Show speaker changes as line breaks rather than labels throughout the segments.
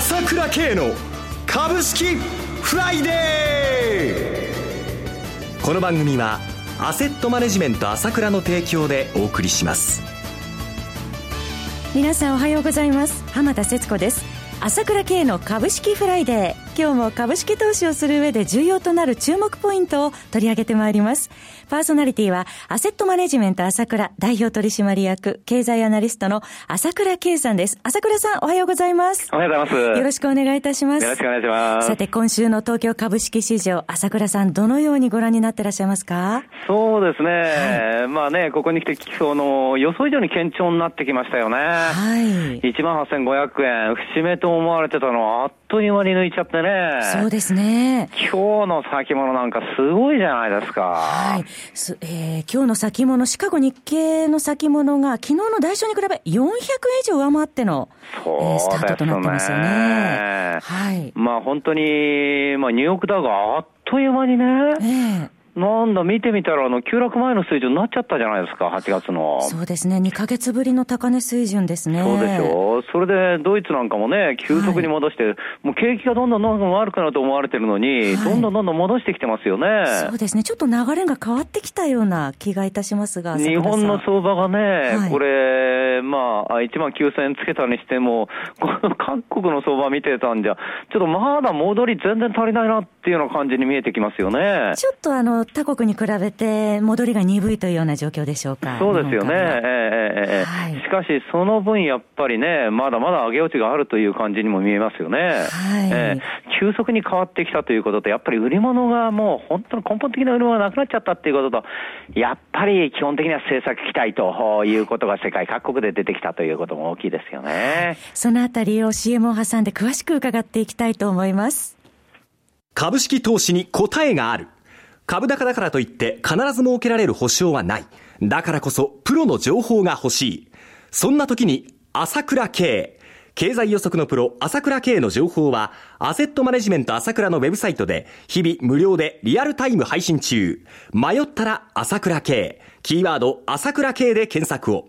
朝倉慶の株式フライデー。この番組はアセットマネジメント朝倉の提供でお送りします。
皆さんおはようございます。浜田節子です。朝倉慶の株式フライデー。今日も株式投資をする上で重要となる注目ポイントを取り上げてまいります。パーソナリティは、アセットマネジメント朝倉代表取締役、経済アナリストの朝倉圭さんです。朝倉さん、おはようございます。
おはようございます。
よろしくお願いいたします。
よろしくお願いします。
さて、今週の東京株式市場、朝倉さん、どのようにご覧になってらっしゃいますか？
そうですね。はい、まあね、ここに来て、その、予想以上に堅調になってきましたよね。はい。18,500円、節目と思われてたのは、あっという間に抜いちゃってね。
そうですね。
今日の先物なんかすごいじゃないですか。はい。
えー、今日の先物、シカゴ日経の先物が昨日の代償に比べ400円以上上回っての、
そう、ね、スタートとなってますよね。はい。まあ本当に、まあニューヨークダウがあっという間にね、えーなんだ、見てみたら、あの、急落前の水準になっちゃったじゃないですか、8月の。
そうですね、2か月ぶりの高値水準ですね。
そうでしょ。それで、ドイツなんかもね、急速に戻して、はい、もう景気がどんどんどんどん悪くなると思われてるのに、はい、どんどんどんどん戻してきてますよね。
そうですね、ちょっと流れが変わってきたような気がいたしますが、
日本の相場がね、はい、これ、まあ、1万9000円つけたにしても、この韓国の相場見てたんじゃ、ちょっとまだ戻り全然足りないなっていうような感じに見えてきますよね。
ちょっとあの、他国に比べて戻りが鈍いというような状況でしょうか。
そうですよね。えーはい、しかし、その分やっぱりね、まだまだ上げ落ちがあるという感じにも見えますよね。はい、えー、急速に変わってきたということと、やっぱり売り物がもう本当に根本的な売り物がなくなっちゃったっていうことと、やっぱり基本的には政策期待ということが世界各国で出てきたということも大きいですよね。
そのあたりを CM を挟んで詳しく伺っていきたいと思います。
株式投資に答えがある。株高だからといって必ず設けられる保証はない。だからこそプロの情報が欲しい。そんな時に朝倉慶。経済予測のプロ、朝倉慶の情報は、アセットマネジメント朝倉のウェブサイトで、日々無料でリアルタイム配信中。迷ったら朝倉慶。キーワード、朝倉慶で検索を。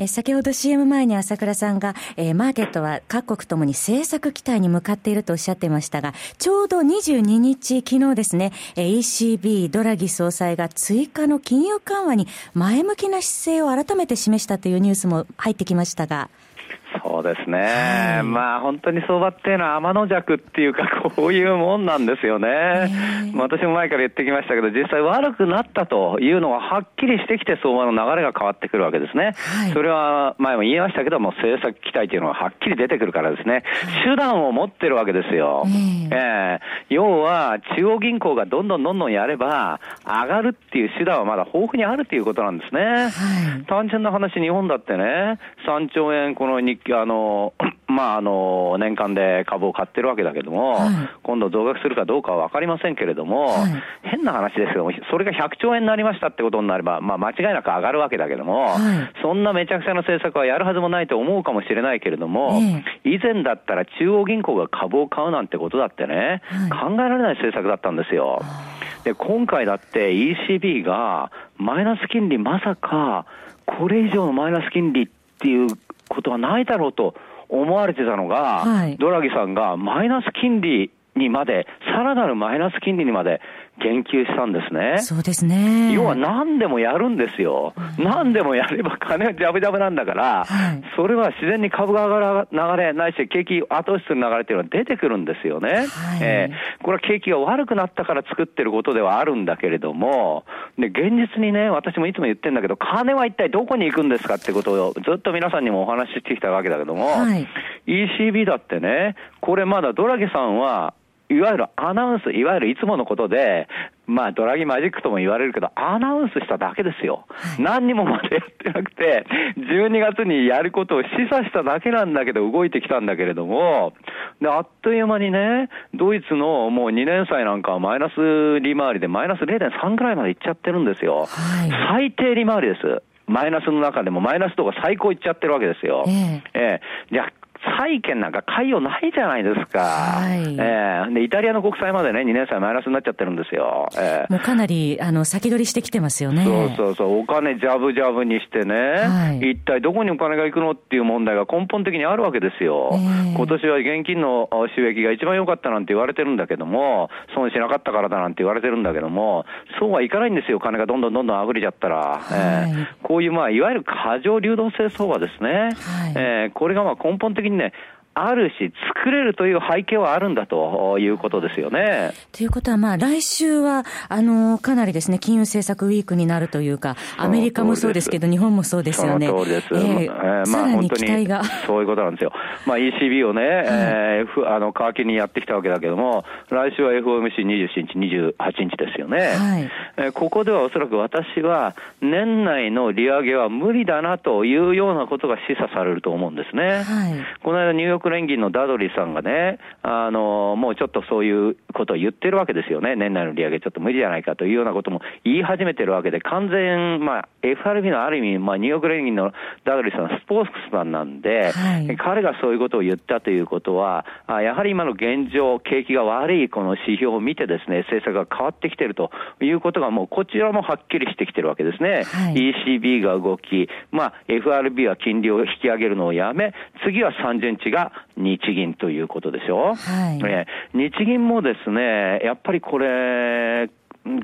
え先ほど CM 前に朝倉さんが、えー、マーケットは各国ともに政策期待に向かっているとおっしゃっていましたが、ちょうど22日、昨日ですね、え、ECB、ドラギ総裁が追加の金融緩和に前向きな姿勢を改めて示したというニュースも入ってきましたが。
そうですね、はい、まあ本当に相場っていうのは天の弱っていうか、こういうもんなんですよね、私も前から言ってきましたけど、実際悪くなったというのははっきりしてきて、相場の流れが変わってくるわけですね、はい、それは前も言いましたけども、政策期待というのははっきり出てくるからですね、手段を持ってるわけですよ、えー、要は中央銀行がどんどんどんどんやれば、上がるっていう手段はまだ豊富にあるということなんですね、はい、単純な話、日本だってね、3兆円、この日あの、まあ、あの、年間で株を買ってるわけだけども、はい、今度増額するかどうかは分かりませんけれども、はい、変な話ですけども、それが100兆円になりましたってことになれば、まあ、間違いなく上がるわけだけども、はい、そんなめちゃくちゃな政策はやるはずもないと思うかもしれないけれども、以前だったら中央銀行が株を買うなんてことだってね、考えられない政策だったんですよ。で、今回だって ECB がマイナス金利まさか、これ以上のマイナス金利っていうことはないだろうと思われてたのが、はい、ドラギさんがマイナス金利にまで、さらなるマイナス金利にまで言及したんですね。
そうですね。
要は何でもやるんですよ。うん、何でもやれば金は ジャブジャブなんだから、はい、それは自然に株が上がる流れ、ないし景気後押しする流れっていうのは出てくるんですよね。はい、えー、これは景気が悪くなったから作ってることではあるんだけれども、で、現実にね、私もいつも言ってるんだけど、金は一体どこに行くんですかってことをずっと皆さんにもお話ししてきたわけだけども、はい、ECB だってね、これまだドラギさんはいわゆるアナウンス、いわゆるいつものことで、まあ、ドラギマジックとも言われるけど、アナウンスしただけですよ。はい、何にもまだやってなくて、12月にやることを示唆しただけなんだけど、動いてきたんだけれども、で、あっという間にね、ドイツのもう2年債なんかはマイナス利回りでマイナス0.3ぐらいまでいっちゃってるんですよ。はい、最低利回りです。マイナスの中でもマイナスとか最高いっちゃってるわけですよ。えええー、じゃ債券なんか買いようないじゃないですか。はい。えー、で、イタリアの国債までね、2年債マイナスになっちゃってるんですよ。
えー、もうかなり、あの、先取りしてきてますよね。
そうそうそう、お金ジャブジャブにしてね、はい、一体どこにお金が行くのっていう問題が根本的にあるわけですよ。えー、今年は現金の収益が一番良かったなんて言われてるんだけども、損しなかったからだなんて言われてるんだけども、そうはいかないんですよ、金がどんどんどんどんあぐれちゃったら。はい、えー、こういう、まあ、いわゆる過剰流動性相場ですね。はい、えー、これがまあ根本的にね、あるし、作れるという背景はあるんだということですよね。
ということは、まあ、来週は、あの、かなりですね、金融政策ウィークになるというか、アメリカもそうですけど、日本もそうですよね。
その通りです。えー、えー、
さらに期待が。
そういうことなんですよ。まあ、ECB をね、はい、えー、あの、皮切りにやってきたわけだけども、来週は FOMC27 日、28日ですよね。はい、えー、ここではおそらく私は、年内の利上げは無理だなというようなことが示唆されると思うんですね。はい、この間、ニューヨーク連銀のダドリーさんがね、あの、もうちょっとそういうことを言ってるわけですよね。年内の利上げちょっと無理じゃないかというようなことも言い始めてるわけで、完全、まあ、FRB のある意味、まあ、ニューヨーク連銀のダドリーさんはスポーツマンなんで、はい、彼がそういうことを言ったということは、やはり今の現状、景気が悪いこの指標を見てですね、政策が変わってきてるということがもうこちらもはっきりしてきてるわけですね。はい、ECB が動き、まあ、FRB は金利を引き上げるのをやめ、次は30日が日銀ということでしょ？はい、ね、日銀もですね、やっぱりこれ、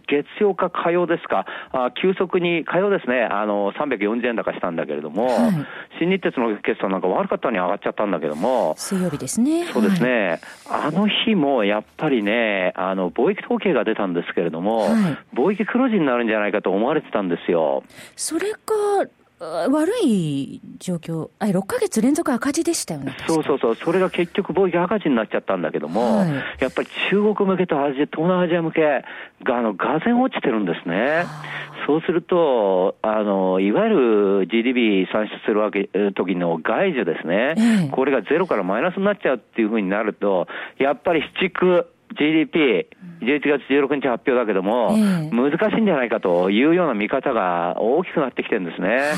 月曜か火曜ですか、あ急速に、火曜ですね、あの340円高したんだけれども、はい、新日鉄の決算なんか悪かったに上がっちゃったんだけども、
水曜日ですね。
そうですね、はい、あの日もやっぱりね、あの貿易統計が出たんですけれども、はい、貿易黒字になるんじゃないかと思われてたんですよ。
それか悪い状況、あ6か月連続赤字でしたよね。
そうそうそう、それが結局、貿易赤字になっちゃったんだけども、はい、やっぱり中国向けとアジア東南アジア向けがあのがぜ落ちてるんですね。そうすると、あのいわゆる GDP 算出するわけ時の外需ですね、ええ、これがゼロからマイナスになっちゃうっていうふうになると、やっぱり市区、GDP、11月16日発表だけども、えー、難しいんじゃないかというような見方が大きくなってきてるんですね。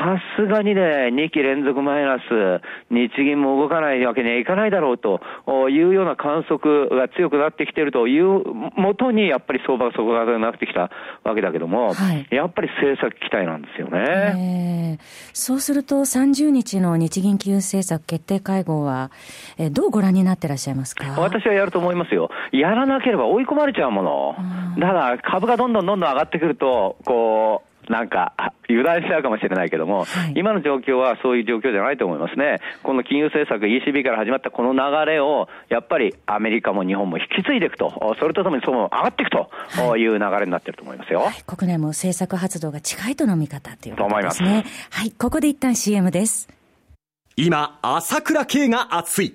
さすがにね、2期連続マイナス、日銀も動かないわけにはいかないだろうというような観測が強くなってきてるというもとに、やっぱり相場が底堅くなってきたわけだけども、はい、やっぱり政策期待なんですよね。
えー、そうすると、30日の日銀金融政策決定会合は、えー、どうご覧になってらっしゃいますか？
私はやると思いますよ。やらなければ追い込まれちゃうもの。だから株がどんどんどんどん上がってくると、こう、なんか、油断しちゃうかもしれないけども、はい、今の状況はそういう状況じゃないと思いますね。この金融政策、ECB から始まったこの流れを、やっぱりアメリカも日本も引き継いでいくと、それとともにそう上がっていくという流れになってると思いますよ。はい、
国内も政策発動が近いとの見方ということですね。はい、ここで一旦 CM です。
今、朝倉慶が熱い。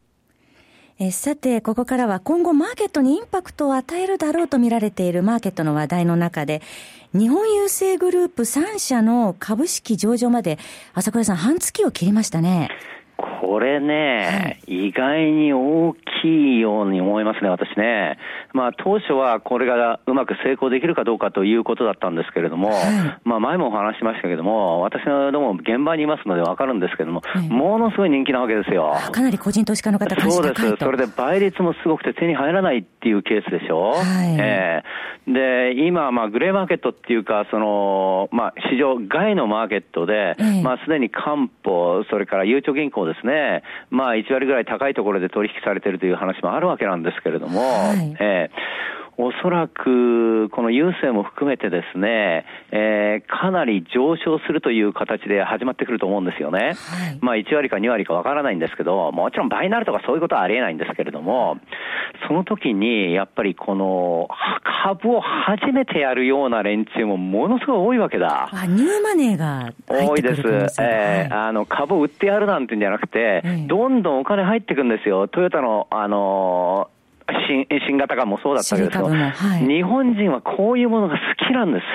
えさて、ここからは今後マーケットにインパクトを与えるだろうと見られているマーケットの話題の中で、日本郵政グループ3社の株式上場まで、朝倉さん、半月を切りましたね。
これね、はい、意外に大きいように思いますね、私ね。まあ、当初はこれがうまく成功できるかどうかということだったんですけれども、はい、まあ、前もお話しましたけれども、私のども現場にいますのでわかるんですけれども、はい、ものすごい人気なわけですよ。
かなり個人投資家の方
そうです。それで倍率もすごくて手に入らないっていうケースでしょ？はい、えー、で、今、まあ、グレーマーケットっていうか、その、まあ、市場外のマーケットで、えー、まあ、すでに官報、それからゆうちょ銀行ですね、まあ、1割ぐらい高いところで取引されているという話もあるわけなんですけれども、はい、えーおそらく、この郵政も含めてですね、えー、かなり上昇するという形で始まってくると思うんですよね。はい、まあ1割か2割かわからないんですけど、もちろん倍になるとかそういうことはありえないんですけれども、その時にやっぱりこの株を初めてやるような連中もものすごい多いわけだ。
あ、ニューマネーが多いです。
えー、はい、あの株を売ってやるなんてんじゃなくて、どんどんお金入ってくんですよ。トヨタのあのー新新型株もそうだったけど、はい、日本人はこういうものが好きなんです。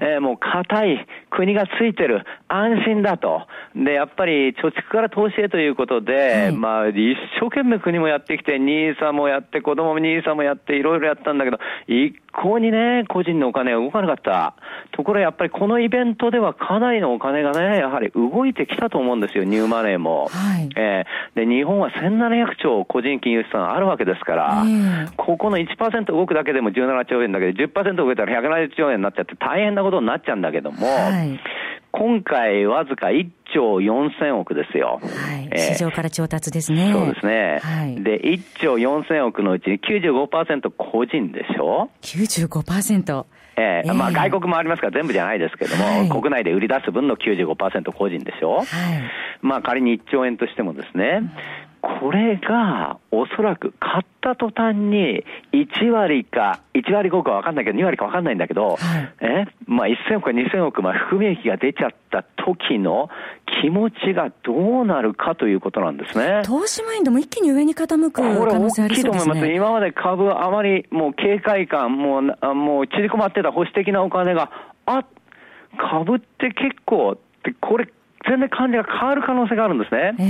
えー、もう硬い国がついてる安心だと。で、やっぱり貯蓄から投資へということで、はい、まあ一生懸命国もやってきて、ニーサもやって、子供もニーサもやって、いろいろやったんだけど、一向にね、個人のお金は動かなかった。ところやっぱりこのイベントではかなりのお金がね、やはり動いてきたと思うんですよ、ニューマネーも。はい、えー、で、日本は1700兆個人金融資産あるわけですから、ここの1%動くだけでも17兆円だけど、10%動いたら170兆円になっちゃって大変なことになっちゃうんだけども、はい今回わずか1兆4000億ですよ。
はい。市場から調達ですね。
そうですね。はい。で、1兆4000億のうち95%個人でしょ
?95%。
ええー、まあ外国もありますから全部じゃないですけども、はい、国内で売り出す分の95%個人でしょ？はい。まあ仮に1兆円としてもですね、これが、おそらく買った途端に、1割か、1割5か分かんないけど、2割か分かんないんだけど、はい、え？まあ、1000億か2000億、まあ、含み益が出ちゃった時の気持ちがどうなるかということなんですね。
投資マインドも一気に上に傾く可能性ありそうですね。これ大きいと思います。
今まで株あまりもう警戒感、もう、もう縮こまってた保守的なお金が、あ、株って結構、これ全然感じが変わる可能性があるんですね。え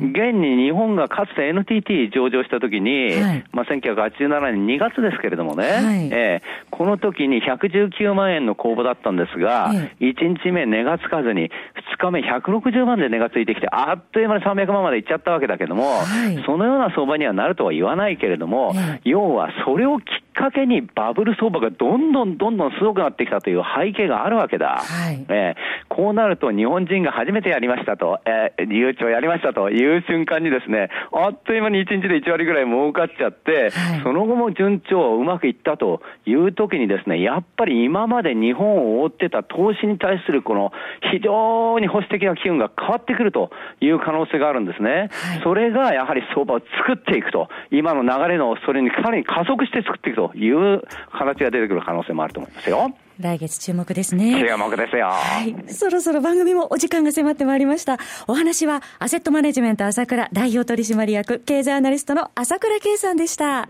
ー、現に日本がかつて NTT 上場したときに、はい、まあ、1987年2月ですけれどもね、はい、えー、この時に119万円の公募だったんですが、えー、1日目値がつかずに、2日目160万で値がついてきて、あっという間に300万までいっちゃったわけだけども、はい、そのような相場にはなるとは言わないけれども、要はそれをきっかけにバブル相場がどんどんどんどんすごくなってきたという背景があるわけだ。はい、えー、こうなると日本人が初めてやりましたと、えー、誘致をやりましたという瞬間にですね、あっという間に1日で1割ぐらい儲かっちゃって、はい、その後も順調うまくいったという時にですね、やっぱり今まで日本を覆ってた投資に対するこの非常に保守的な機運が変わってくるという可能性があるんですね。はい、それがやはり相場を作っていくと、今の流れのそれにかなり加速して作っていくという形が出てくる可能性もあると思いますよ。
来月注目ですね。
注目ですよ。は
い。そろそろ番組もお時間が迫ってまいりました。お話は、アセットマネジメント朝倉代表取締役、経済アナリストの朝倉圭さんでした。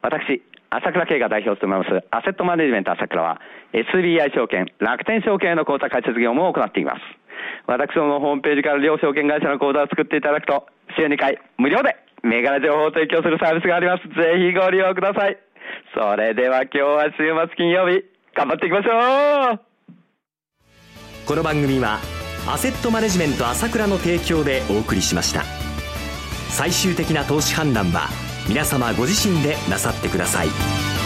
私、朝倉圭が代表を務めます、アセットマネジメント朝倉は、SBI 証券、楽天証券の口座開設業務を行っています。私どものホームページから両証券会社の口座を作っていただくと、週2回無料で銘柄情報を提供するサービスがあります。ぜひご利用ください。それでは今日は週末金曜日、頑張っていきましょう
この番組は、アセットマネジメント朝倉の提供でお送りしました。最終的な投資判断は、皆様ご自身でなさってください。